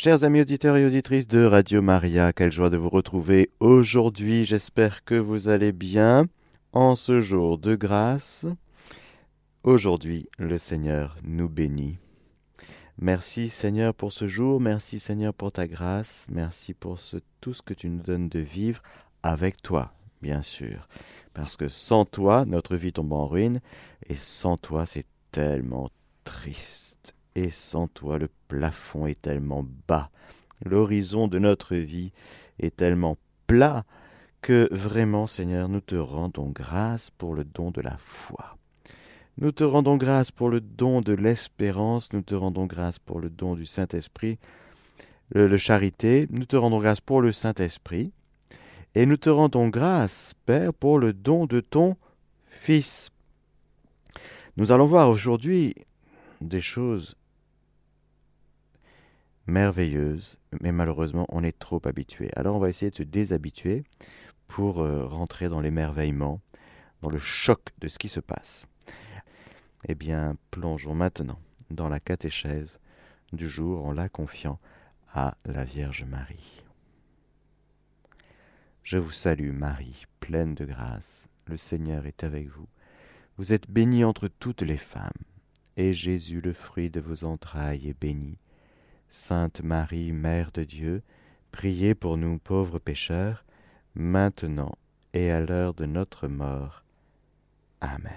Chers amis auditeurs et auditrices de Radio Maria, quelle joie de vous retrouver aujourd'hui. J'espère que vous allez bien en ce jour de grâce. Aujourd'hui, le Seigneur nous bénit. Merci Seigneur pour ce jour, merci Seigneur pour ta grâce, merci pour tout ce que tu nous donnes de vivre avec toi, bien sûr. Parce que sans toi, notre vie tombe en ruine, et sans toi, c'est tellement triste et sans toi le plafond est tellement bas, l'horizon de notre vie est tellement plat, que vraiment Seigneur, nous te rendons grâce pour le don de la foi. Nous te rendons grâce pour le don de l'espérance, nous te rendons grâce pour le don du Saint-Esprit, le, charité, nous te rendons grâce pour le Saint-Esprit, et nous te rendons grâce, Père, pour le don de ton Fils. Nous allons voir aujourd'hui des choses merveilleuse, mais malheureusement on est trop habitué. Alors on va essayer de se déshabituer pour euh, rentrer dans l'émerveillement, dans le choc de ce qui se passe. Eh bien, plongeons maintenant dans la catéchèse du jour en la confiant à la Vierge Marie. Je vous salue Marie, pleine de grâce, le Seigneur est avec vous. Vous êtes bénie entre toutes les femmes, et Jésus, le fruit de vos entrailles, est béni. Sainte Marie, Mère de Dieu, priez pour nous pauvres pécheurs, maintenant et à l'heure de notre mort. Amen.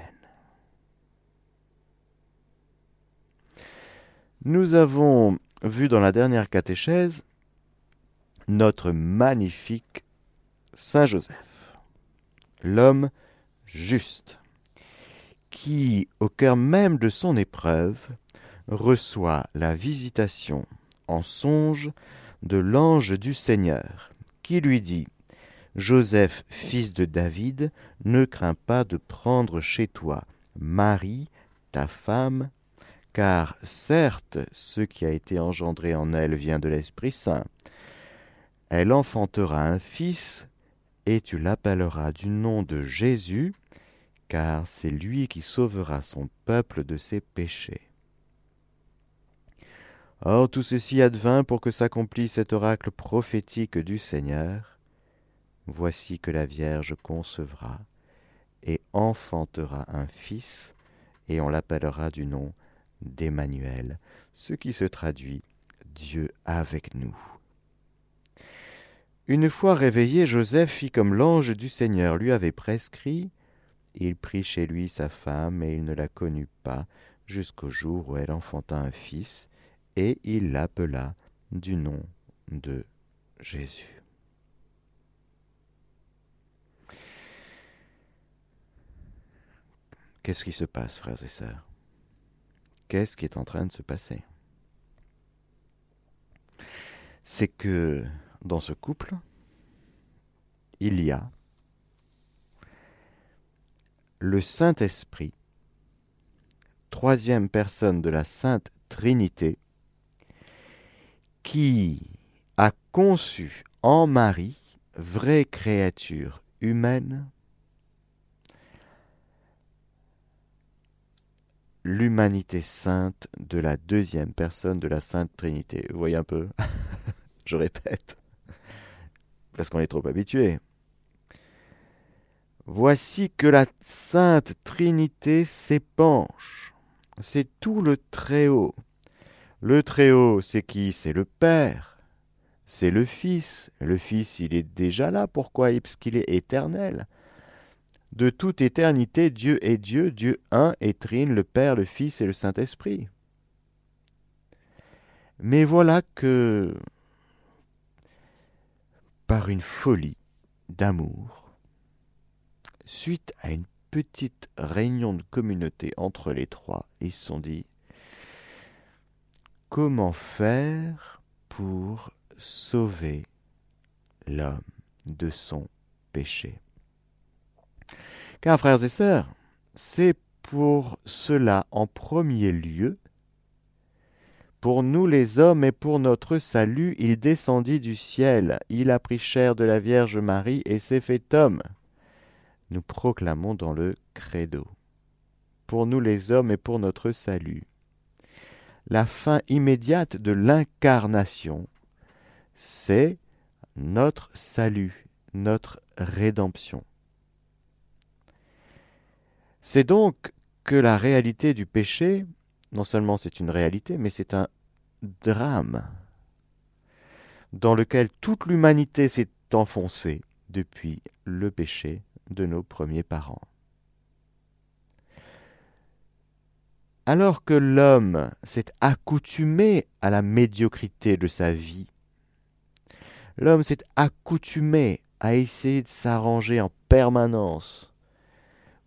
Nous avons vu dans la dernière catéchèse notre magnifique Saint Joseph, l'homme juste, qui, au cœur même de son épreuve, reçoit la visitation en songe de l'ange du Seigneur, qui lui dit Joseph, fils de David, ne crains pas de prendre chez toi Marie, ta femme, car certes ce qui a été engendré en elle vient de l'Esprit Saint. Elle enfantera un fils, et tu l'appelleras du nom de Jésus, car c'est lui qui sauvera son peuple de ses péchés. Or tout ceci advint pour que s'accomplisse cet oracle prophétique du Seigneur. Voici que la Vierge concevra et enfantera un fils, et on l'appellera du nom d'Emmanuel, ce qui se traduit Dieu avec nous. Une fois réveillé, Joseph fit comme l'ange du Seigneur lui avait prescrit. Il prit chez lui sa femme, et il ne la connut pas jusqu'au jour où elle enfanta un fils, et il l'appela du nom de Jésus. Qu'est-ce qui se passe, frères et sœurs? Qu'est-ce qui est en train de se passer? C'est que dans ce couple, il y a le Saint-Esprit, troisième personne de la Sainte Trinité, qui a conçu en Marie, vraie créature humaine, l'humanité sainte de la deuxième personne de la Sainte Trinité. Vous voyez un peu? Je répète, parce qu'on est trop habitué. Voici que la Sainte Trinité s'épanche. C'est tout le Très-Haut le Très-Haut, c'est qui? C'est le Père, c'est le Fils. Le Fils, il est déjà là. Pourquoi? Parce qu'il est éternel. De toute éternité, Dieu est Dieu, Dieu un et trine, le Père, le Fils et le Saint-Esprit. Mais voilà que, par une folie d'amour, suite à une petite réunion de communauté entre les trois, ils se sont dit comment faire pour sauver l'homme de son péché? Car, frères et sœurs, c'est pour cela en premier lieu, pour nous les hommes et pour notre salut, il descendit du ciel, il a pris chair de la Vierge Marie et s'est fait homme. Nous proclamons dans le credo. Pour nous les hommes et pour notre salut. la fin immédiate de l'incarnation, c'est notre salut, notre rédemption. C'est donc que la réalité du péché, non seulement c'est une réalité, mais c'est un drame dans lequel toute l'humanité s'est enfoncée depuis le péché de nos premiers parents. Alors que l'homme s'est accoutumé à la médiocrité de sa vie, l'homme s'est accoutumé à essayer de s'arranger en permanence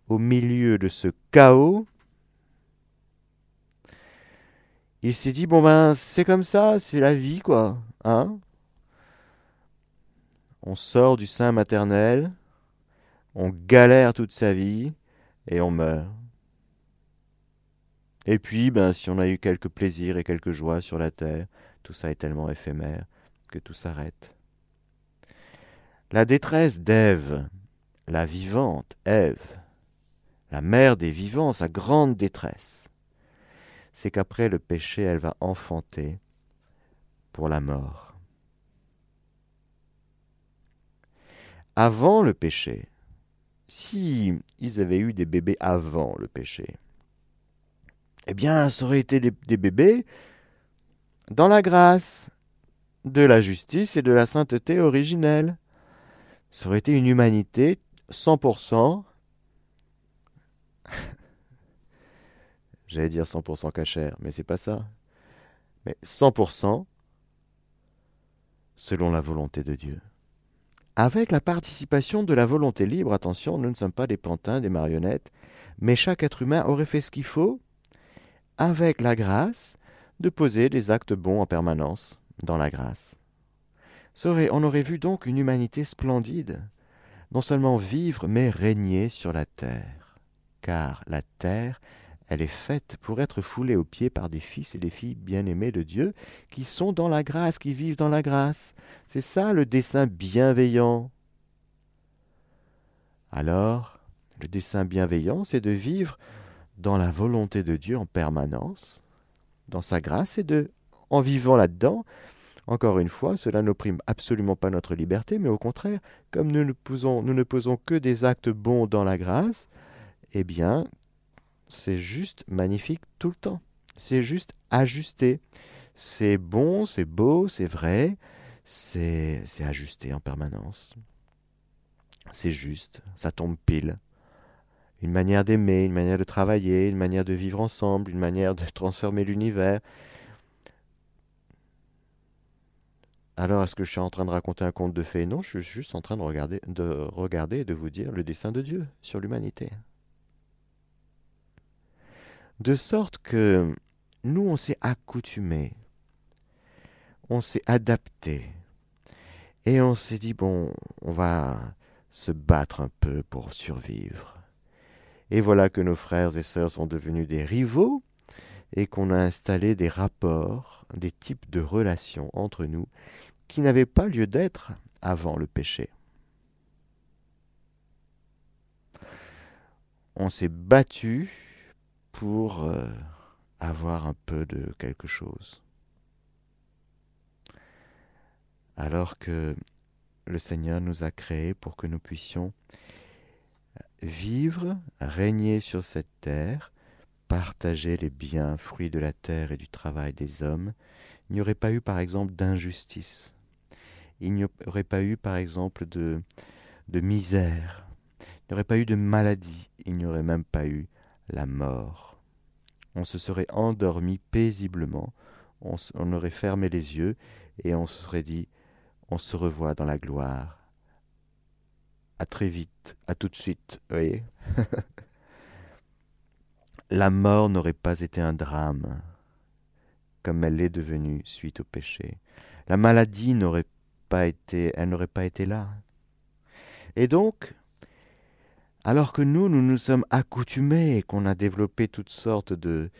au milieu de ce chaos, il s'est dit bon ben c'est comme ça, c'est la vie quoi, hein On sort du sein maternel, on galère toute sa vie et on meurt. Et puis, ben, si on a eu quelques plaisirs et quelques joies sur la terre, tout ça est tellement éphémère que tout s'arrête. La détresse d'Ève, la vivante Ève, la mère des vivants, sa grande détresse, c'est qu'après le péché, elle va enfanter pour la mort. Avant le péché, si ils avaient eu des bébés avant le péché, eh bien, ça aurait été des, bébés dans la grâce de la justice et de la sainteté originelle. Ça aurait été une humanité 100%, j'allais dire 100% cachère, mais c'est pas ça. Mais 100% selon la volonté de Dieu. Avec la participation de la volonté libre, attention, nous ne sommes pas des pantins, des marionnettes, mais chaque être humain aurait fait ce qu'il faut avec la grâce, de poser des actes bons en permanence dans la grâce. on aurait vu donc une humanité splendide, non seulement vivre, mais régner sur la terre. Car la terre, elle est faite pour être foulée aux pieds par des fils et des filles bien-aimés de Dieu, qui sont dans la grâce, qui vivent dans la grâce. C'est ça le dessein bienveillant. Alors, le dessein bienveillant, c'est de vivre dans la volonté de Dieu en permanence, dans sa grâce, et de, en vivant là-dedans, encore une fois, cela n'opprime absolument pas notre liberté, mais au contraire, comme nous ne, posons, nous ne posons que des actes bons dans la grâce, eh bien, c'est juste magnifique tout le temps. C'est juste ajusté. C'est bon, c'est beau, c'est vrai, c'est ajusté en permanence. C'est juste, ça tombe pile une manière d'aimer, une manière de travailler, une manière de vivre ensemble, une manière de transformer l'univers. Alors, est-ce que je suis en train de raconter un conte de fées? Non, je suis juste en train de regarder, de regarder et de vous dire le dessein de Dieu sur l'humanité. De sorte que nous, on s'est accoutumés, on s'est adapté, et on s'est dit, bon, on va se battre un peu pour survivre. Et voilà que nos frères et sœurs sont devenus des rivaux et qu'on a installé des rapports, des types de relations entre nous qui n'avaient pas lieu d'être avant le péché. On s'est battu pour euh, avoir un peu de quelque chose. Alors que le Seigneur nous a créés pour que nous puissions vivre, régner sur cette terre, partager les biens, fruits de la terre et du travail des hommes, il n'y aurait pas eu par exemple d'injustice, il n'y aurait pas eu par exemple de, de misère, il n'y aurait pas eu de maladie, il n'y aurait même pas eu la mort. On se serait endormi paisiblement, on, aurait fermé les yeux et on se serait dit on se revoit dans la gloire à très vite, à tout de suite, voyez La mort n'aurait pas été un drame, comme elle l'est devenue suite au péché. La maladie n'aurait pas été, elle n'aurait pas été là. Et donc, alors que nous, nous nous sommes accoutumés et qu'on a développé toutes sortes de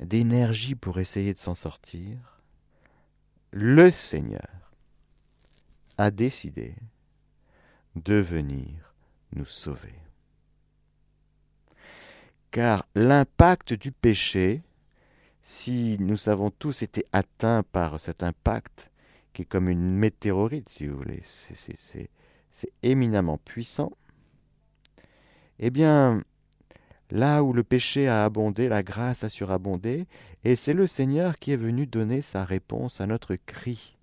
d'énergie pour essayer de s'en sortir, le Seigneur a décidé de venir nous sauver. Car l'impact du péché, si nous avons tous été atteints par cet impact, qui est comme une météorite, si vous voulez, c'est éminemment puissant, eh bien, là où le péché a abondé, la grâce a surabondé, et c'est le Seigneur qui est venu donner sa réponse à notre cri,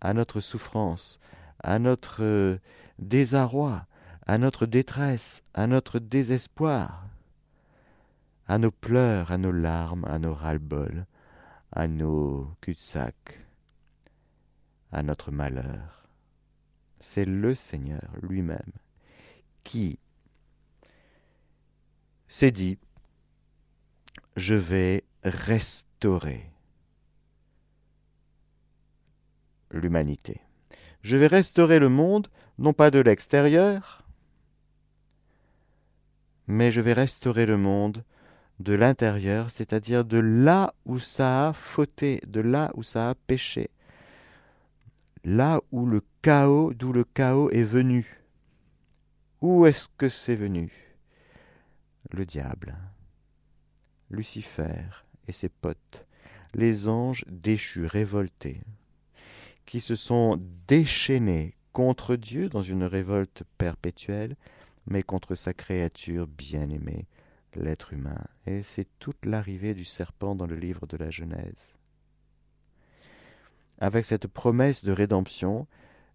à notre souffrance, à notre euh, désarroi, à notre détresse, à notre désespoir, à nos pleurs, à nos larmes, à nos ras-le-bol, à nos cul-de-sac, à notre malheur. C'est le Seigneur lui-même qui s'est dit, je vais restaurer l'humanité. Je vais restaurer le monde, non pas de l'extérieur, mais je vais restaurer le monde de l'intérieur, c'est-à-dire de là où ça a fauté, de là où ça a péché, là où le chaos, d'où le chaos est venu. Où est-ce que c'est venu? Le diable, Lucifer et ses potes, les anges déchus, révoltés, qui se sont déchaînés contre Dieu dans une révolte perpétuelle, mais contre sa créature bien-aimée, l'être humain. Et c'est toute l'arrivée du serpent dans le livre de la Genèse. Avec cette promesse de rédemption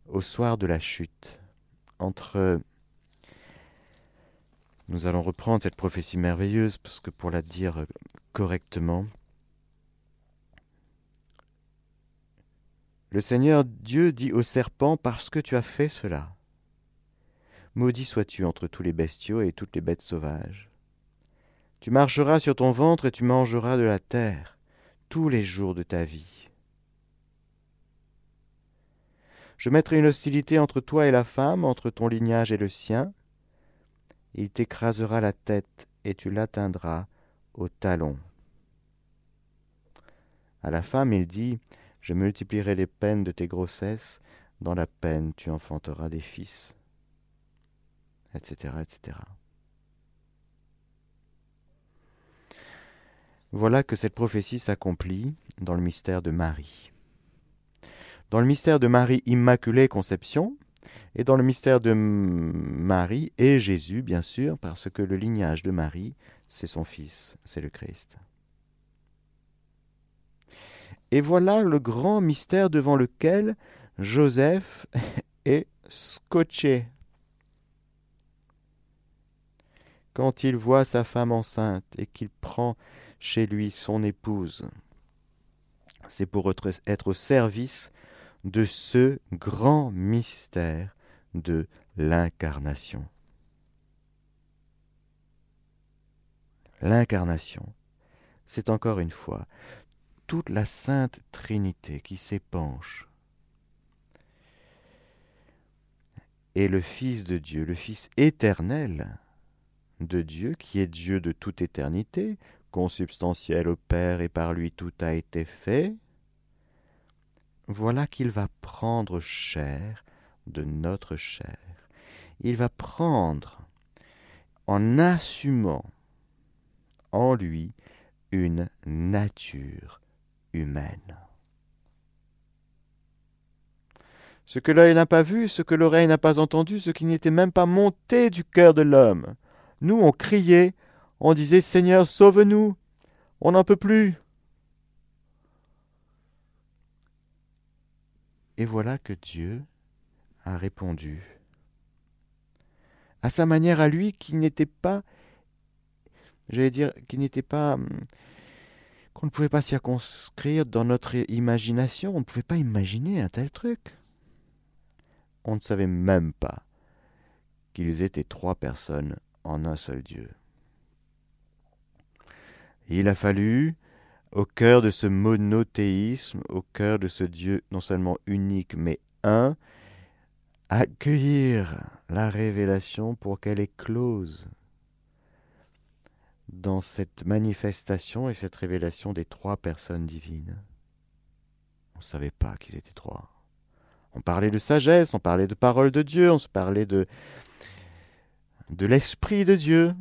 au soir de la chute, entre nous allons reprendre cette prophétie merveilleuse parce que pour la dire correctement, le Seigneur Dieu dit au serpent parce que tu as fait cela. Maudit sois-tu entre tous les bestiaux et toutes les bêtes sauvages. Tu marcheras sur ton ventre et tu mangeras de la terre tous les jours de ta vie. Je mettrai une hostilité entre toi et la femme, entre ton lignage et le sien, il t'écrasera la tête et tu l'atteindras au talon. À la femme, il dit Je multiplierai les peines de tes grossesses, dans la peine tu enfanteras des fils, etc. etc. Voilà que cette prophétie s'accomplit dans le mystère de Marie. Dans le mystère de Marie Immaculée Conception, et dans le mystère de Marie et Jésus, bien sûr, parce que le lignage de Marie, c'est son fils, c'est le Christ. Et voilà le grand mystère devant lequel Joseph est scotché. Quand il voit sa femme enceinte et qu'il prend chez lui son épouse, c'est pour être au service de ce grand mystère de l'incarnation. L'incarnation, c'est encore une fois toute la sainte Trinité qui s'épanche. Et le Fils de Dieu, le Fils éternel de Dieu, qui est Dieu de toute éternité, consubstantiel au Père et par lui tout a été fait, voilà qu'il va prendre chair de notre chair. Il va prendre, en assumant en lui une nature humaine. Ce que l'œil n'a pas vu, ce que l'oreille n'a pas entendu, ce qui n'était même pas monté du cœur de l'homme. Nous, on criait, on disait Seigneur, sauve-nous, on n'en peut plus. Et voilà que Dieu a répondu, à sa manière à lui, qui n'était pas, j'allais dire, qui n'était pas, hum, qu'on ne pouvait pas circonscrire dans notre imagination, on ne pouvait pas imaginer un tel truc. On ne savait même pas qu'ils étaient trois personnes en un seul Dieu. Il a fallu, au cœur de ce monothéisme, au cœur de ce Dieu non seulement unique mais un, accueillir la révélation pour qu'elle éclose dans cette manifestation et cette révélation des trois personnes divines. On ne savait pas qu'ils étaient trois. On parlait de sagesse, on parlait de parole de Dieu, on se parlait de, de l'Esprit de Dieu.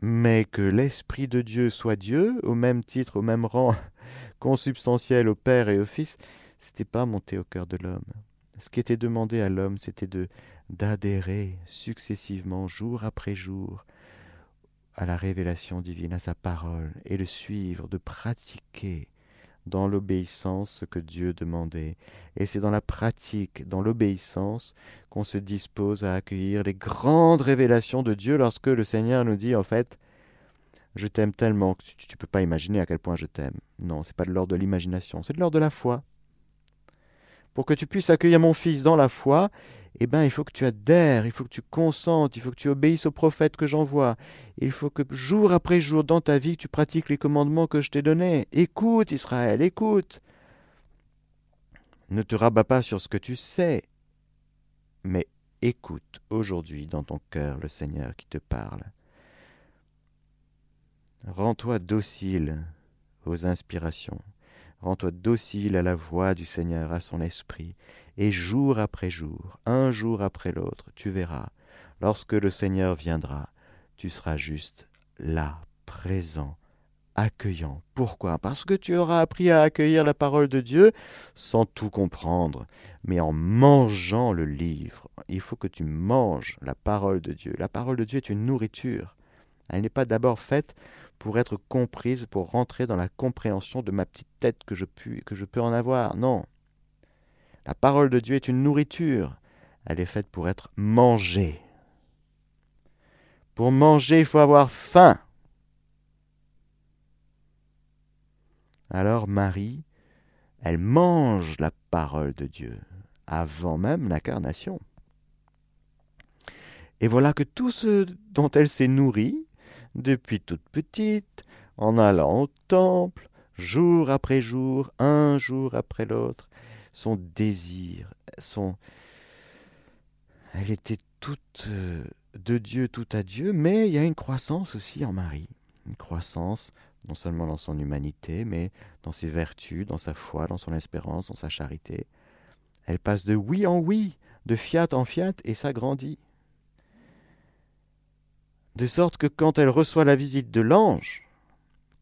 Mais que l'Esprit de Dieu soit Dieu, au même titre, au même rang, consubstantiel au Père et au Fils, c'était pas monté au cœur de l'homme. Ce qui était demandé à l'homme, c'était de d'adhérer successivement, jour après jour, à la révélation divine, à sa parole, et de suivre, de pratiquer dans l'obéissance ce que Dieu demandait. Et c'est dans la pratique, dans l'obéissance, qu'on se dispose à accueillir les grandes révélations de Dieu lorsque le Seigneur nous dit en fait je t'aime tellement que tu ne peux pas imaginer à quel point je t'aime. Non, c'est pas de l'ordre de l'imagination, c'est de l'ordre de la foi. Pour que tu puisses accueillir mon fils dans la foi, eh bien, il faut que tu adhères, il faut que tu consentes, il faut que tu obéisses au prophète que j'envoie. Il faut que jour après jour dans ta vie, tu pratiques les commandements que je t'ai donnés. Écoute, Israël, écoute. Ne te rabats pas sur ce que tu sais, mais écoute aujourd'hui dans ton cœur le Seigneur qui te parle. Rends-toi docile aux inspirations. Rends-toi docile à la voix du Seigneur, à son esprit, et jour après jour, un jour après l'autre, tu verras, lorsque le Seigneur viendra, tu seras juste là, présent, accueillant. Pourquoi? Parce que tu auras appris à accueillir la parole de Dieu sans tout comprendre, mais en mangeant le livre. Il faut que tu manges la parole de Dieu. La parole de Dieu est une nourriture. Elle n'est pas d'abord faite pour être comprise, pour rentrer dans la compréhension de ma petite tête que je, puis, que je peux en avoir. Non. La parole de Dieu est une nourriture. Elle est faite pour être mangée. Pour manger, il faut avoir faim. Alors Marie, elle mange la parole de Dieu avant même l'incarnation. Et voilà que tout ce dont elle s'est nourrie, depuis toute petite, en allant au temple, jour après jour, un jour après l'autre, son désir, son... Elle était toute euh, de Dieu, tout à Dieu, mais il y a une croissance aussi en Marie, une croissance non seulement dans son humanité, mais dans ses vertus, dans sa foi, dans son espérance, dans sa charité. Elle passe de oui en oui, de fiat en fiat, et s'agrandit de sorte que quand elle reçoit la visite de l'ange,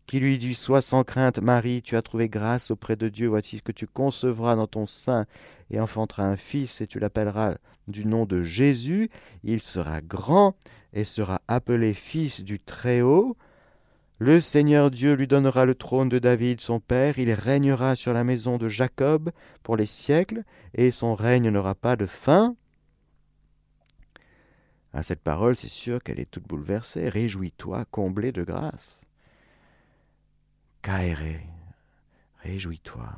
qui lui dit Sois sans crainte, Marie, tu as trouvé grâce auprès de Dieu, voici que tu concevras dans ton sein et enfanteras un fils, et tu l'appelleras du nom de Jésus, il sera grand et sera appelé fils du Très-Haut. Le Seigneur Dieu lui donnera le trône de David, son père, il régnera sur la maison de Jacob pour les siècles, et son règne n'aura pas de fin. À cette parole, c'est sûr qu'elle est toute bouleversée. Réjouis-toi, comblé de grâce. Caéré, réjouis-toi.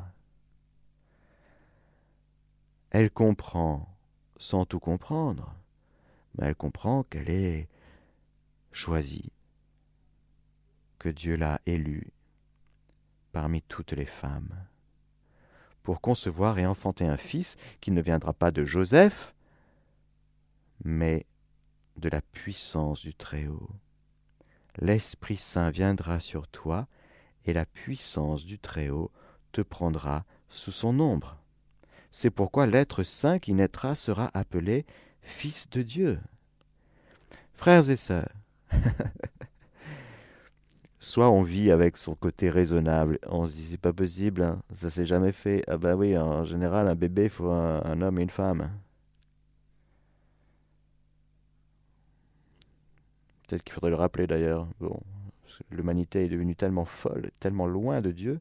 Elle comprend sans tout comprendre, mais elle comprend qu'elle est choisie, que Dieu l'a élue parmi toutes les femmes, pour concevoir et enfanter un fils qui ne viendra pas de Joseph, mais de la puissance du Très-Haut. L'Esprit Saint viendra sur toi, et la puissance du Très-Haut te prendra sous son ombre. C'est pourquoi l'être saint qui naîtra sera appelé Fils de Dieu. Frères et sœurs, soit on vit avec son côté raisonnable, on se dit c'est pas possible, hein, ça s'est jamais fait. Ah ben oui, en général, un bébé, il faut un homme et une femme. Peut-être qu'il faudrait le rappeler d'ailleurs. Bon, l'humanité est devenue tellement folle, tellement loin de Dieu,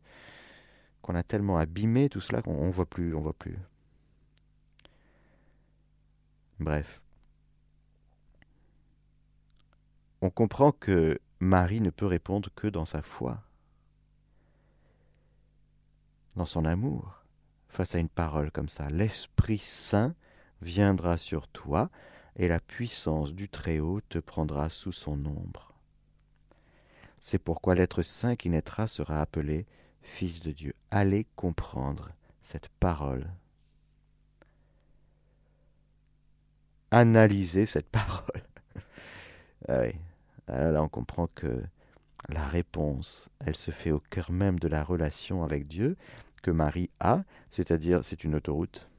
qu'on a tellement abîmé tout cela qu'on ne voit plus, on voit plus. Bref. On comprend que Marie ne peut répondre que dans sa foi, dans son amour, face à une parole comme ça. L'Esprit Saint viendra sur toi, et la puissance du Très-Haut te prendra sous son ombre. C'est pourquoi l'être saint qui naîtra sera appelé Fils de Dieu. Allez comprendre cette parole. Analysez cette parole. ah oui. Là, on comprend que la réponse, elle se fait au cœur même de la relation avec Dieu que Marie a, c'est-à-dire c'est une autoroute.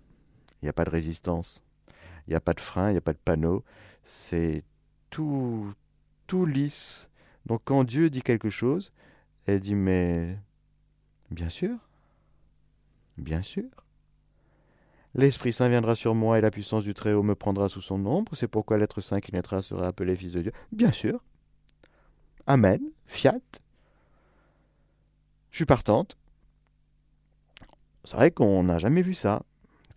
Il n'y a pas de résistance. Il n'y a pas de frein, il n'y a pas de panneau. C'est tout, tout lisse, Donc quand Dieu dit quelque chose, elle dit mais bien sûr, bien sûr. L'Esprit Saint viendra sur moi et la puissance du Très-Haut me prendra sous son ombre. C'est pourquoi l'être saint qui naîtra sera appelé Fils de Dieu. Bien sûr. Amen. Fiat. Je suis partante. C'est vrai qu'on n'a jamais vu ça.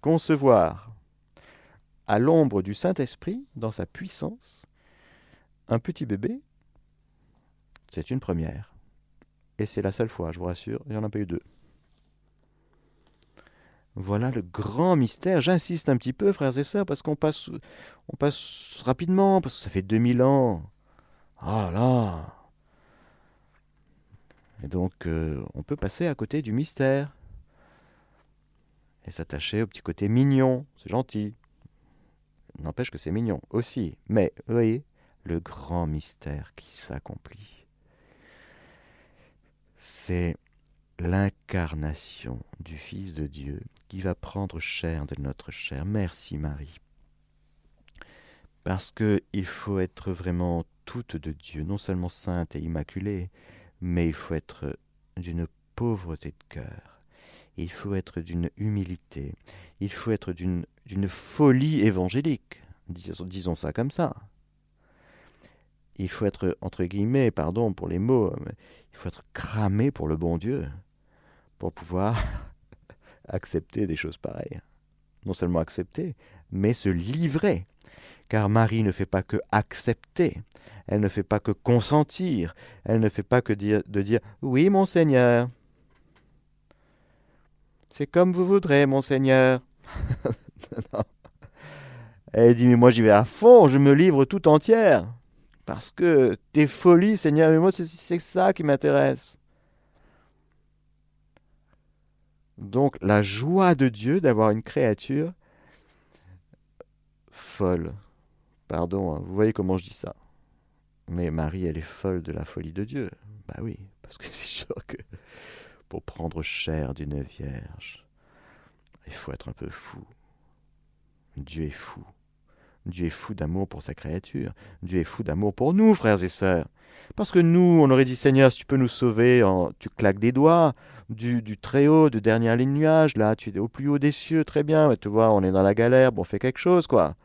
Concevoir à l'ombre du Saint-Esprit, dans sa puissance, un petit bébé, c'est une première. Et c'est la seule fois, je vous rassure, il n'y en a pas eu deux. Voilà le grand mystère. J'insiste un petit peu, frères et sœurs, parce qu'on passe, on passe rapidement, parce que ça fait 2000 ans. Ah là Et donc, euh, on peut passer à côté du mystère. Et s'attacher au petit côté mignon. C'est gentil. N'empêche que c'est mignon aussi. Mais, voyez, le grand mystère qui s'accomplit. C'est l'incarnation du Fils de Dieu qui va prendre chair de notre chair. Merci Marie. Parce qu'il faut être vraiment toute de Dieu, non seulement sainte et immaculée, mais il faut être d'une pauvreté de cœur. Il faut être d'une humilité. Il faut être d'une folie évangélique. Disons, ça comme ça il faut être, entre guillemets, pardon pour les mots, il faut être cramé pour le bon Dieu pour pouvoir accepter des choses pareilles. Non seulement accepter, mais se livrer. Car Marie ne fait pas que accepter, elle ne fait pas que consentir, elle ne fait pas que dire, de dire Oui, mon Seigneur. C'est comme vous voudrez, mon Seigneur. Elle dit Mais moi j'y vais à fond, je me livre tout entière. Parce que tes folies, Seigneur, mais moi, c'est ça qui m'intéresse. Donc, la joie de Dieu d'avoir une créature folle. Pardon, hein, vous voyez comment je dis ça. Mais Marie, elle est folle de la folie de Dieu. Bah oui, parce que c'est sûr que pour prendre chair d'une vierge, il faut être un peu fou. Dieu est fou. Dieu est fou d'amour pour sa créature. Dieu est fou d'amour pour nous, frères et sœurs. Parce que nous, on aurait dit, Seigneur, si tu peux nous sauver, tu claques des doigts, du, du très haut, de dernière ligne nuage, là, tu es au plus haut des cieux, très bien, tu vois, on est dans la galère, bon, fais quelque chose, quoi.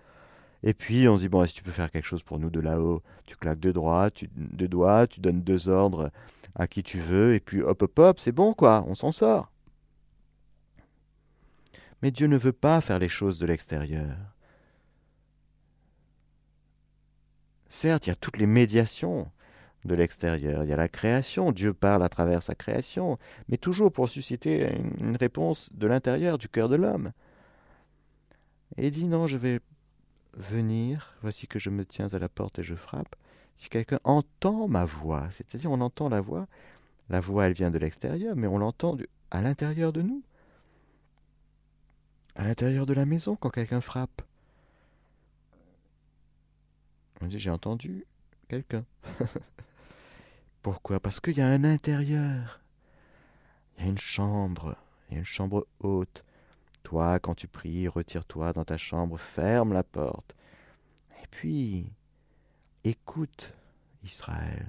Et puis, on se dit, bon, si tu peux faire quelque chose pour nous de là-haut, tu claques deux, droits, tu, doigts, tu donnes deux ordres à qui tu veux, et puis hop, hop, hop, c'est bon, quoi, on s'en sort. Mais Dieu ne veut pas faire les choses de l'extérieur. Certes, il y a toutes les médiations de l'extérieur, il y a la création, Dieu parle à travers sa création, mais toujours pour susciter une, réponse de l'intérieur, du cœur de l'homme. Et il dit non, je vais venir, voici que je me tiens à la porte et je frappe. Si quelqu'un entend ma voix, c'est-à-dire on entend la voix, la voix elle vient de l'extérieur, mais on l'entend à l'intérieur de nous, à l'intérieur de la maison quand quelqu'un frappe. On dit j'ai entendu quelqu'un. Pourquoi? Parce qu'il y a un intérieur. Il y a une chambre. Il y a une chambre haute. Toi, quand tu pries, retire-toi dans ta chambre, ferme la porte. Et puis, écoute, Israël.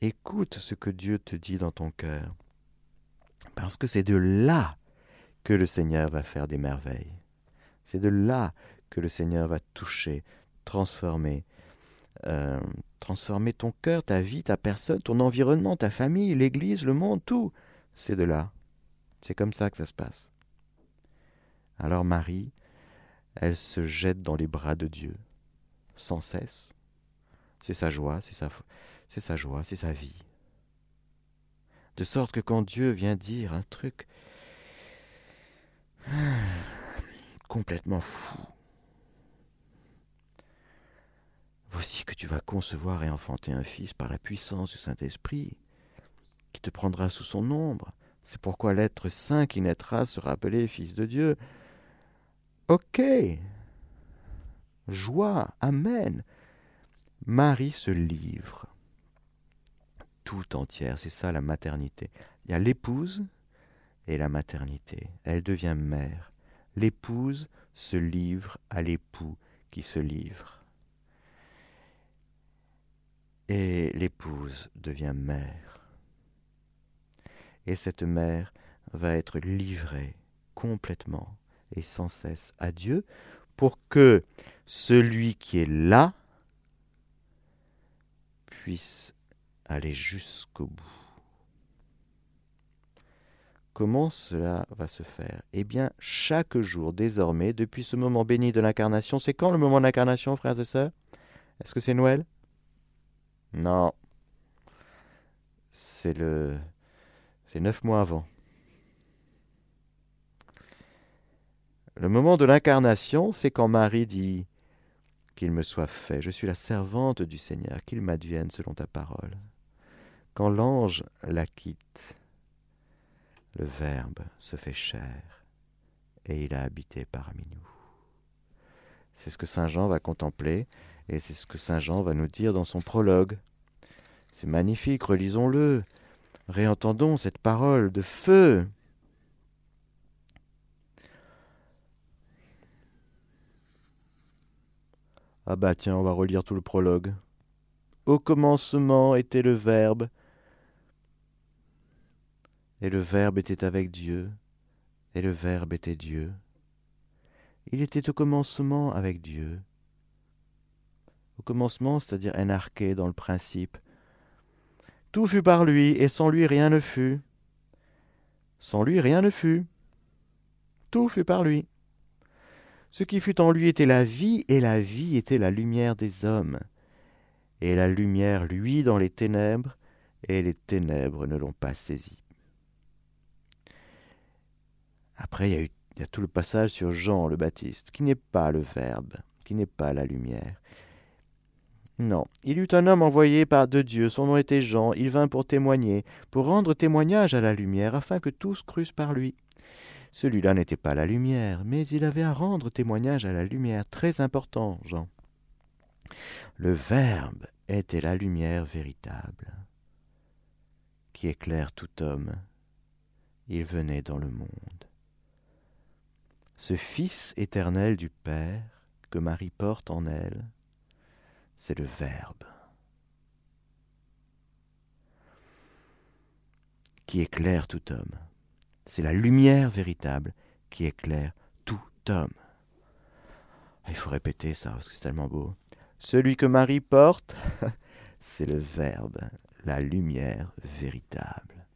Écoute ce que Dieu te dit dans ton cœur. Parce que c'est de là que le Seigneur va faire des merveilles. C'est de là que le Seigneur va toucher transformer. Euh, transformer ton cœur, ta vie, ta personne, ton environnement, ta famille, l'Église, le monde, tout. C'est de là. C'est comme ça que ça se passe. Alors Marie, elle se jette dans les bras de Dieu, sans cesse. C'est sa joie, c'est sa, c'est sa joie, c'est sa vie. De sorte que quand Dieu vient dire un truc complètement fou, Voici que tu vas concevoir et enfanter un fils par la puissance du Saint-Esprit, qui te prendra sous son ombre. C'est pourquoi l'être saint qui naîtra sera appelé Fils de Dieu. Ok. Joie. Amen. Marie se livre tout entière. C'est ça la maternité. Il y a l'épouse et la maternité. Elle devient mère. L'épouse se livre à l'époux qui se livre. Et l'épouse devient mère. Et cette mère va être livrée complètement et sans cesse à Dieu pour que celui qui est là puisse aller jusqu'au bout. Comment cela va se faire? Eh bien, chaque jour, désormais, depuis ce moment béni de l'incarnation, c'est quand le moment de l'incarnation, frères et sœurs? Est-ce que c'est Noël? Non. C'est le. C'est neuf mois avant. Le moment de l'incarnation, c'est quand Marie dit Qu'il me soit fait, je suis la servante du Seigneur, qu'il m'advienne selon ta parole. Quand l'ange la quitte, le Verbe se fait chair et il a habité parmi nous. C'est ce que Saint Jean va contempler et c'est ce que Saint Jean va nous dire dans son prologue. C'est magnifique, relisons-le, réentendons cette parole de feu Ah bah tiens, on va relire tout le prologue. Au commencement était le Verbe, et le Verbe était avec Dieu, et le Verbe était Dieu. Il était au commencement avec Dieu. Au commencement, c'est-à-dire énarqué dans le principe. Tout fut par lui, et sans lui rien ne fut. Sans lui rien ne fut. Tout fut par lui. Ce qui fut en lui était la vie, et la vie était la lumière des hommes. Et la lumière lui dans les ténèbres, et les ténèbres ne l'ont pas saisi. Après, il y, a eu, il y a tout le passage sur Jean le Baptiste, qui n'est pas le Verbe, qui n'est pas la lumière. Non, il eut un homme envoyé par de Dieu, son nom était Jean, il vint pour témoigner, pour rendre témoignage à la lumière, afin que tous crussent par lui. Celui-là n'était pas la lumière, mais il avait à rendre témoignage à la lumière, très important, Jean. Le Verbe était la lumière véritable, qui éclaire tout homme. Il venait dans le monde. Ce Fils éternel du Père, que Marie porte en elle, c'est le Verbe, qui éclaire tout homme. C'est la lumière véritable qui éclaire tout homme. Ah, il faut répéter ça parce que c'est tellement beau. Celui que Marie porte, c'est le Verbe, la lumière véritable.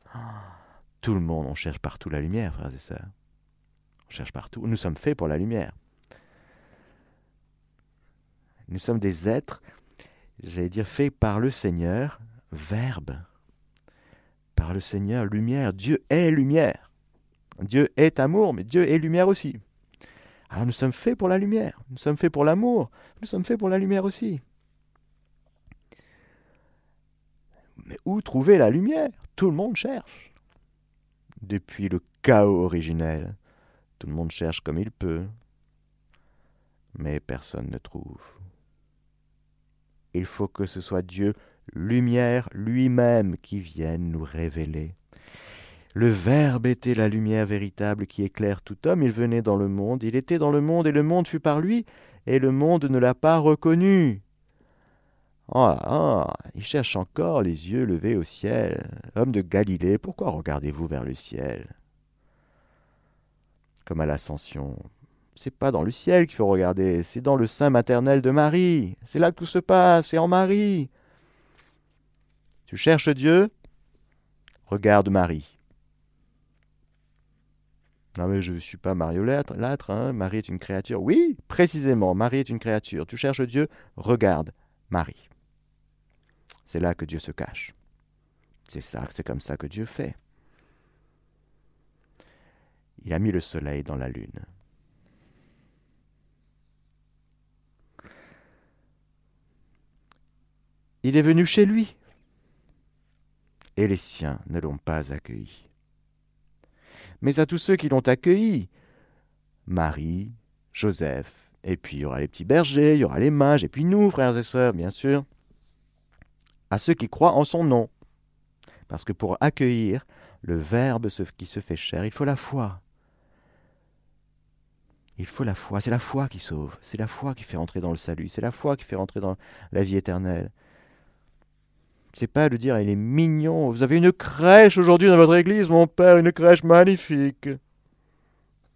Tout le monde, on cherche partout la lumière, frères et sœurs. On cherche partout. Nous sommes faits pour la lumière. Nous sommes des êtres, j'allais dire, faits par le Seigneur, Verbe. Par le Seigneur, lumière. Dieu est lumière. Dieu est amour, mais Dieu est lumière aussi. Alors nous sommes faits pour la lumière, nous sommes faits pour l'amour, nous sommes faits pour la lumière aussi. Mais où trouver la lumière? Tout le monde cherche. Depuis le chaos originel, tout le monde cherche comme il peut, mais personne ne trouve. Il faut que ce soit Dieu, lumière lui-même, qui vienne nous révéler le Verbe était la lumière véritable qui éclaire tout homme, il venait dans le monde, il était dans le monde, et le monde fut par lui, et le monde ne l'a pas reconnu. Oh, oh, il cherche encore les yeux levés au ciel. Homme de Galilée, pourquoi regardez-vous vers le ciel? Comme à l'ascension. C'est pas dans le ciel qu'il faut regarder, c'est dans le sein maternel de Marie. C'est là que tout se passe, c'est en Marie. Tu cherches Dieu Regarde Marie. Non mais je ne suis pas mariolâtre, hein. Marie est une créature. Oui, précisément, Marie est une créature. Tu cherches Dieu, regarde Marie. C'est là que Dieu se cache. C'est ça, c'est comme ça que Dieu fait. Il a mis le soleil dans la lune. Il est venu chez lui, et les siens ne l'ont pas accueilli mais à tous ceux qui l'ont accueilli. Marie, Joseph, et puis il y aura les petits bergers, il y aura les mages, et puis nous, frères et sœurs, bien sûr. À ceux qui croient en son nom. Parce que pour accueillir le Verbe qui se fait chair, il faut la foi. Il faut la foi, c'est la foi qui sauve, c'est la foi qui fait entrer dans le salut, c'est la foi qui fait entrer dans la vie éternelle. C'est pas de dire il est mignon. Vous avez une crèche aujourd'hui dans votre église, mon père, une crèche magnifique.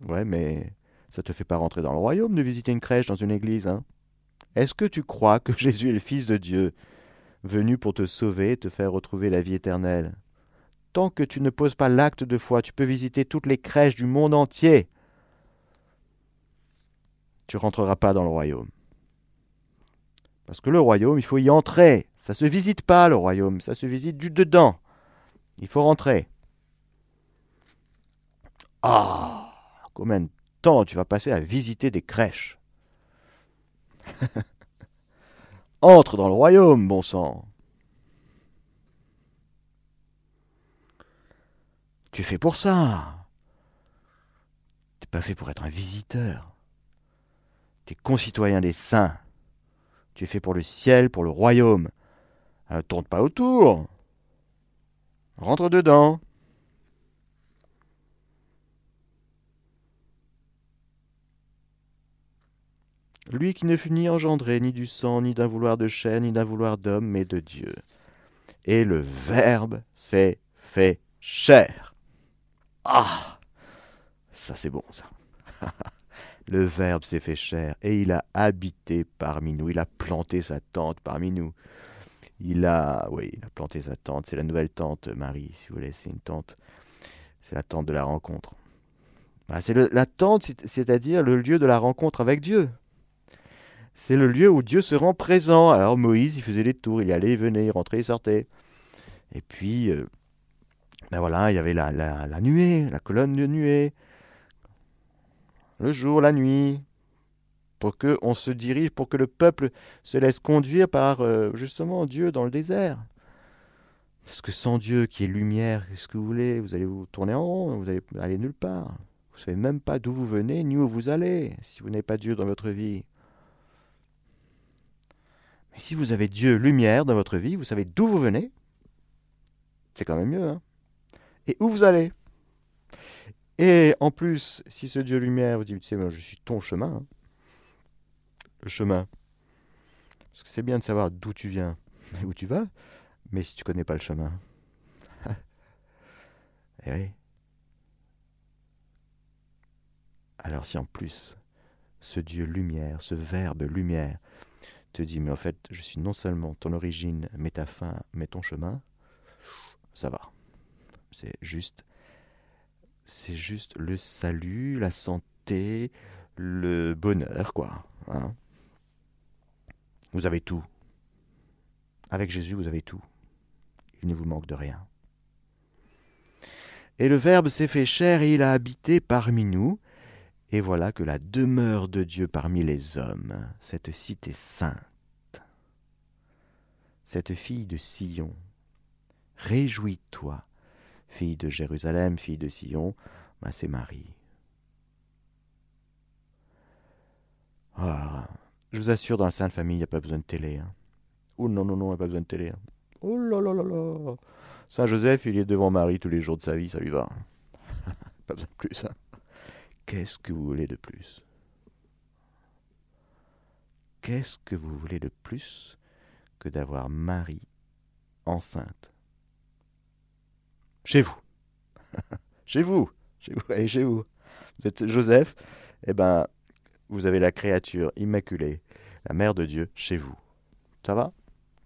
Ouais, mais ça te fait pas rentrer dans le royaume de visiter une crèche dans une église, hein Est-ce que tu crois que Jésus est le Fils de Dieu, venu pour te sauver et te faire retrouver la vie éternelle? Tant que tu ne poses pas l'acte de foi, tu peux visiter toutes les crèches du monde entier. Tu rentreras pas dans le royaume. Parce que le royaume, il faut y entrer. Ça se visite pas, le royaume, ça se visite du dedans. Il faut rentrer. Ah Combien de temps tu vas passer à visiter des crèches? Entre dans le royaume, bon sang Tu es fait pour ça. Tu n'es pas fait pour être un visiteur. Tu es concitoyen des saints. Tu es fait pour le ciel, pour le royaume. Ne tourne pas autour. Rentre dedans. Lui qui ne fut ni engendré ni du sang, ni d'un vouloir de chair, ni d'un vouloir d'homme, mais de Dieu. Et le Verbe s'est fait chair. Ah Ça c'est bon ça. Le Verbe s'est fait chair et il a habité parmi nous. Il a planté sa tente parmi nous. Il a, oui, il a planté sa tente. C'est la nouvelle tente, Marie, si vous voulez. C'est une tente. C'est la tente de la rencontre. Bah, c'est la tente, c'est-à-dire le lieu de la rencontre avec Dieu. C'est le lieu où Dieu se rend présent. Alors Moïse, il faisait les tours, il allait, il venait, il rentrait, il sortait. Et puis, euh, ben voilà, il y avait la nuée, la colonne de nuée le jour, la nuit, pour que on se dirige, pour que le peuple se laisse conduire par euh, justement Dieu dans le désert. Parce que sans Dieu qui est lumière, qu'est-ce que vous voulez? Vous allez vous tourner en rond, vous allez nulle part. Vous ne savez même pas d'où vous venez ni où vous allez si vous n'avez pas Dieu dans votre vie. Mais si vous avez Dieu lumière dans votre vie, vous savez d'où vous venez. C'est quand même mieux. Hein Et où vous allez? Et en plus, si ce Dieu lumière vous dit, tu sais, moi, je suis ton chemin, hein. le chemin. Parce que c'est bien de savoir d'où tu viens et où tu vas, mais si tu connais pas le chemin. eh oui. Alors si en plus, ce Dieu lumière, ce Verbe lumière, te dit, mais en fait, je suis non seulement ton origine, mais ta fin, mais ton chemin, ça va. C'est juste c'est juste le salut, la santé, le bonheur, quoi. Hein. vous avez tout. Avec Jésus, vous avez tout. Il ne vous manque de rien. Et le Verbe s'est fait chair et il a habité parmi nous. Et voilà que la demeure de Dieu parmi les hommes, cette cité sainte, cette fille de Sion, réjouis-toi fille de Jérusalem, fille de Sion, c'est Marie. Ah, je vous assure, dans la Sainte Famille, il n'y a pas besoin de télé. Hein. Oh non, non, non, il n'y a pas besoin de télé. Hein. Oh là là là là. Saint Joseph, il est devant Marie tous les jours de sa vie, ça lui va. pas besoin de plus. Hein. Qu'est-ce que vous voulez de plus? Qu'est-ce que vous voulez de plus que d'avoir Marie enceinte chez vous. chez vous. Chez vous. Allez, chez vous. Vous êtes Joseph. Eh ben, vous avez la créature immaculée, la mère de Dieu, chez vous. Ça va?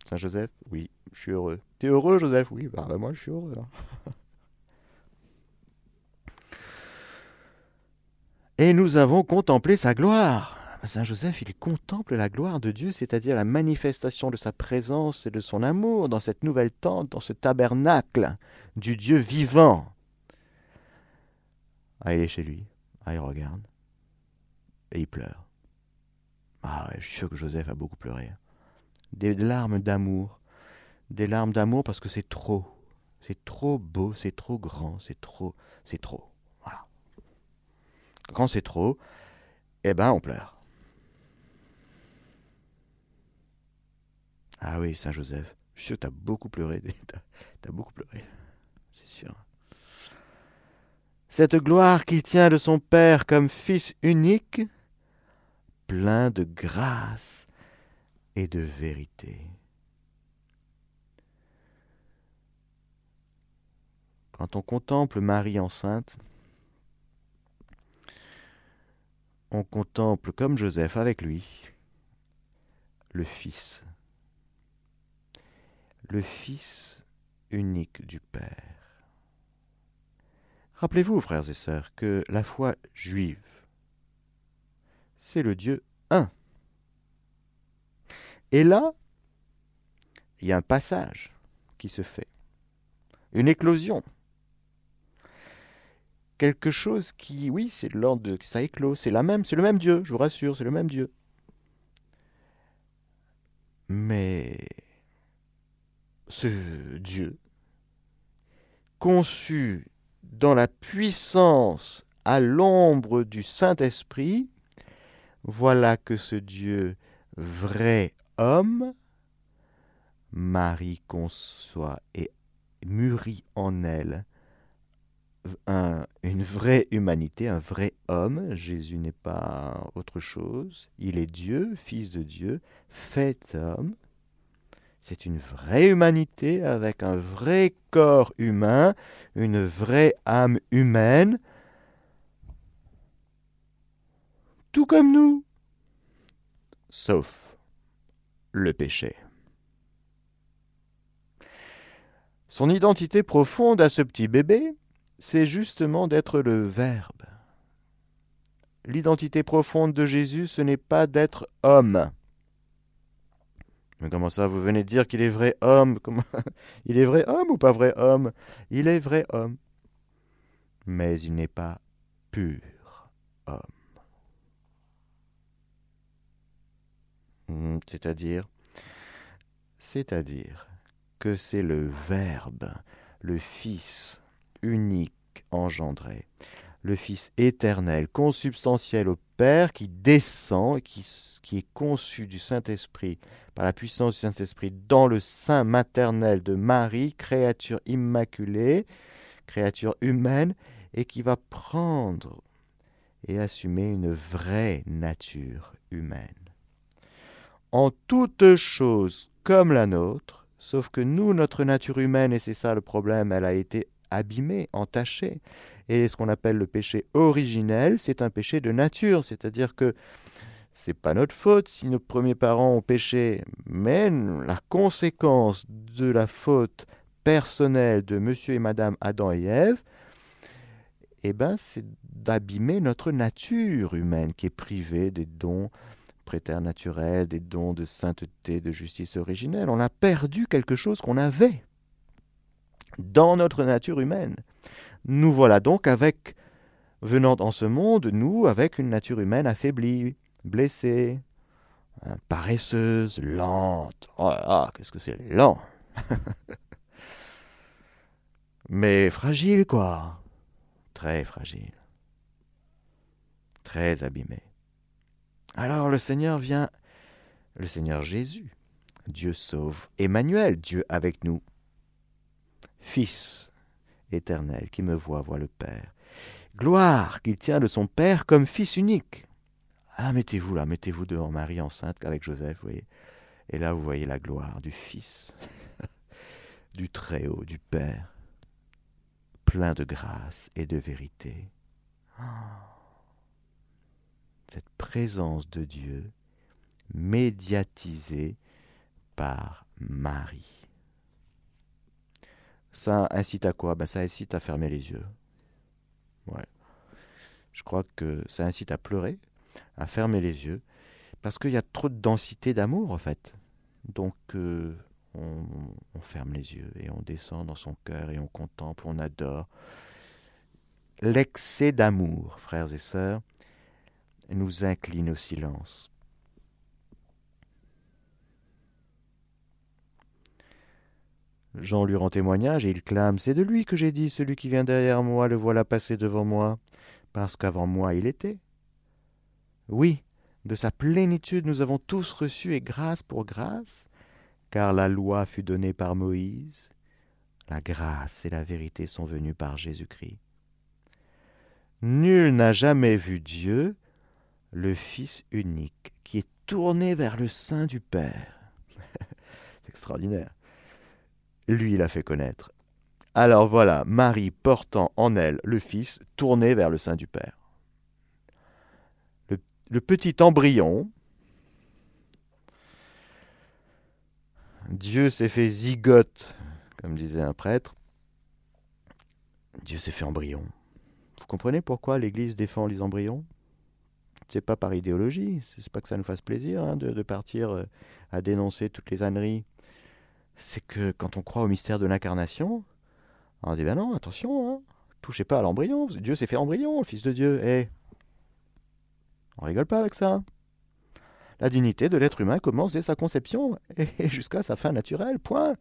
Saint Joseph? Oui, je suis heureux. T'es heureux, Joseph? Oui, bah, bah, moi, je suis heureux. Hein. Et nous avons contemplé sa gloire. Saint Joseph, il contemple la gloire de Dieu, c'est-à-dire la manifestation de sa présence et de son amour dans cette nouvelle tente, dans ce tabernacle du Dieu vivant. Ah, il est chez lui. Ah, il regarde. Et il pleure. Ah, je suis sûr que Joseph a beaucoup pleuré. Des larmes d'amour. Des larmes d'amour parce que c'est trop. C'est trop beau, c'est trop grand, c'est trop. C'est trop. Voilà. Quand c'est trop, eh ben, on pleure. Ah oui, Saint Joseph, je suis sûr que tu as beaucoup pleuré. tu as, beaucoup pleuré, c'est sûr. Cette gloire qui tient de son Père comme Fils unique, plein de grâce et de vérité. quand on contemple Marie enceinte, on contemple comme Joseph avec lui le Fils, le Fils unique du Père. Rappelez-vous, frères et sœurs, que la foi juive, c'est le Dieu un. Et là, il y a un passage qui se fait, une éclosion. Quelque chose qui, oui, c'est l'ordre de ça éclose, c'est la même, c'est le même Dieu, je vous rassure, c'est le même Dieu. Mais ce Dieu, conçu dans la puissance à l'ombre du Saint-Esprit, voilà que ce Dieu vrai homme, Marie conçoit et mûrit en elle une vraie humanité, un vrai homme. Jésus n'est pas autre chose. Il est Dieu, fils de Dieu, fait homme. C'est une vraie humanité avec un vrai corps humain, une vraie âme humaine, tout comme nous, sauf le péché. Son identité profonde à ce petit bébé, c'est justement d'être le Verbe. L'identité profonde de Jésus, ce n'est pas d'être homme. Mais comment ça, vous venez de dire qu'il est vrai homme? Comment... Il est vrai homme ou pas vrai homme? Il est vrai homme. Mais il n'est pas pur homme. Hmm, c'est-à-dire C'est-à-dire que c'est le Verbe, le Fils unique engendré, le Fils éternel, consubstantiel au Père, qui descend, qui, qui est conçu du Saint-Esprit, par la puissance du Saint-Esprit, dans le sein maternel de Marie, créature immaculée, créature humaine, et qui va prendre et assumer une vraie nature humaine. En toute chose comme la nôtre, sauf que nous, notre nature humaine, et c'est ça le problème, elle a été abîmé, entaché. Et ce qu'on appelle le péché originel, c'est un péché de nature, c'est-à-dire que c'est pas notre faute si nos premiers parents ont péché, mais la conséquence de la faute personnelle de monsieur et madame Adam et Ève, eh ben, c'est d'abîmer notre nature humaine qui est privée des dons préternaturels, des dons de sainteté, de justice originelle. On a perdu quelque chose qu'on avait dans notre nature humaine. Nous voilà donc avec, venant dans ce monde, nous, avec une nature humaine affaiblie, blessée, hein, paresseuse, lente. Oh qu'est-ce que c'est lent Mais fragile, quoi. Très fragile. Très abîmé. Alors le Seigneur vient, le Seigneur Jésus, Dieu sauve, Emmanuel, Dieu avec nous, Fils éternel qui me voit, voit le Père. Gloire qu'il tient de son Père comme Fils unique. Ah, mettez-vous là, mettez-vous devant Marie enceinte avec Joseph, voyez. Et là, vous voyez la gloire du Fils, du Très-Haut, du Père, plein de grâce et de vérité. Cette présence de Dieu médiatisée par Marie. Ça incite à quoi? Ben, Ça incite à fermer les yeux. Ouais. Je crois que ça incite à pleurer, à fermer les yeux, parce qu'il y a trop de densité d'amour en fait. Donc euh, on, on, ferme les yeux et on descend dans son cœur et on contemple, on adore. L'excès d'amour, frères et sœurs, nous incline au silence. Jean lui rend témoignage et il clame C'est de lui que j'ai dit Celui qui vient derrière moi, le voilà passer devant moi, parce qu'avant moi il était. Oui, de sa plénitude nous avons tous reçu et grâce pour grâce, car la loi fut donnée par Moïse, la grâce et la vérité sont venues par Jésus-Christ. Nul n'a jamais vu Dieu, le Fils unique, qui est tourné vers le sein du Père. C'est extraordinaire lui l'a fait connaître. Alors voilà, Marie portant en elle le Fils tourné vers le sein du Père. Le, petit embryon, Dieu s'est fait zygote, comme disait un prêtre. Dieu s'est fait embryon. Vous comprenez pourquoi l'Église défend les embryons? C'est pas par idéologie, c'est pas que ça nous fasse plaisir hein, de, partir euh, à dénoncer toutes les âneries. C'est que quand on croit au mystère de l'incarnation, on dit ben non, attention, hein, touchez pas à l'embryon, Dieu s'est fait embryon, le Fils de Dieu. Eh, on rigole pas avec ça. La dignité de l'être humain commence dès sa conception et jusqu'à sa fin naturelle. Point.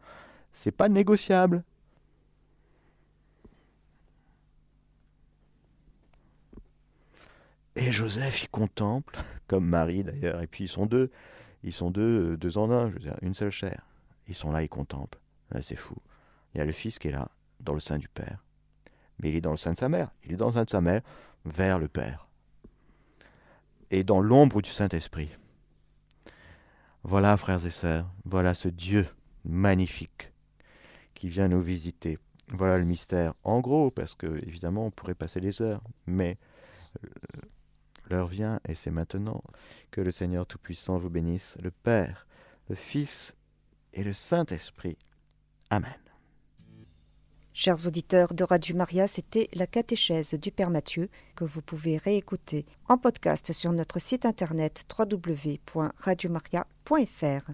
C'est pas négociable. Et Joseph, il contemple, comme Marie d'ailleurs, et puis ils sont deux, ils sont deux, deux en un, je veux dire, une seule chair. Ils sont là, ils contemplent. C'est fou. Il y a le Fils qui est là, dans le sein du Père. Mais il est dans le sein de sa mère. Il est dans le sein de sa mère, vers le Père. Et dans l'ombre du Saint-Esprit. Voilà, frères et sœurs, voilà ce Dieu magnifique qui vient nous visiter. Voilà le mystère. En gros, parce que évidemment, on pourrait passer des heures, mais euh, l'heure vient et c'est maintenant que le Seigneur Tout-Puissant vous bénisse, le Père, le Fils et le Saint-Esprit. Amen. Chers auditeurs de Radio Maria, c'était la catéchèse du Père Mathieu que vous pouvez réécouter en podcast sur notre site internet www.radiomaria.fr.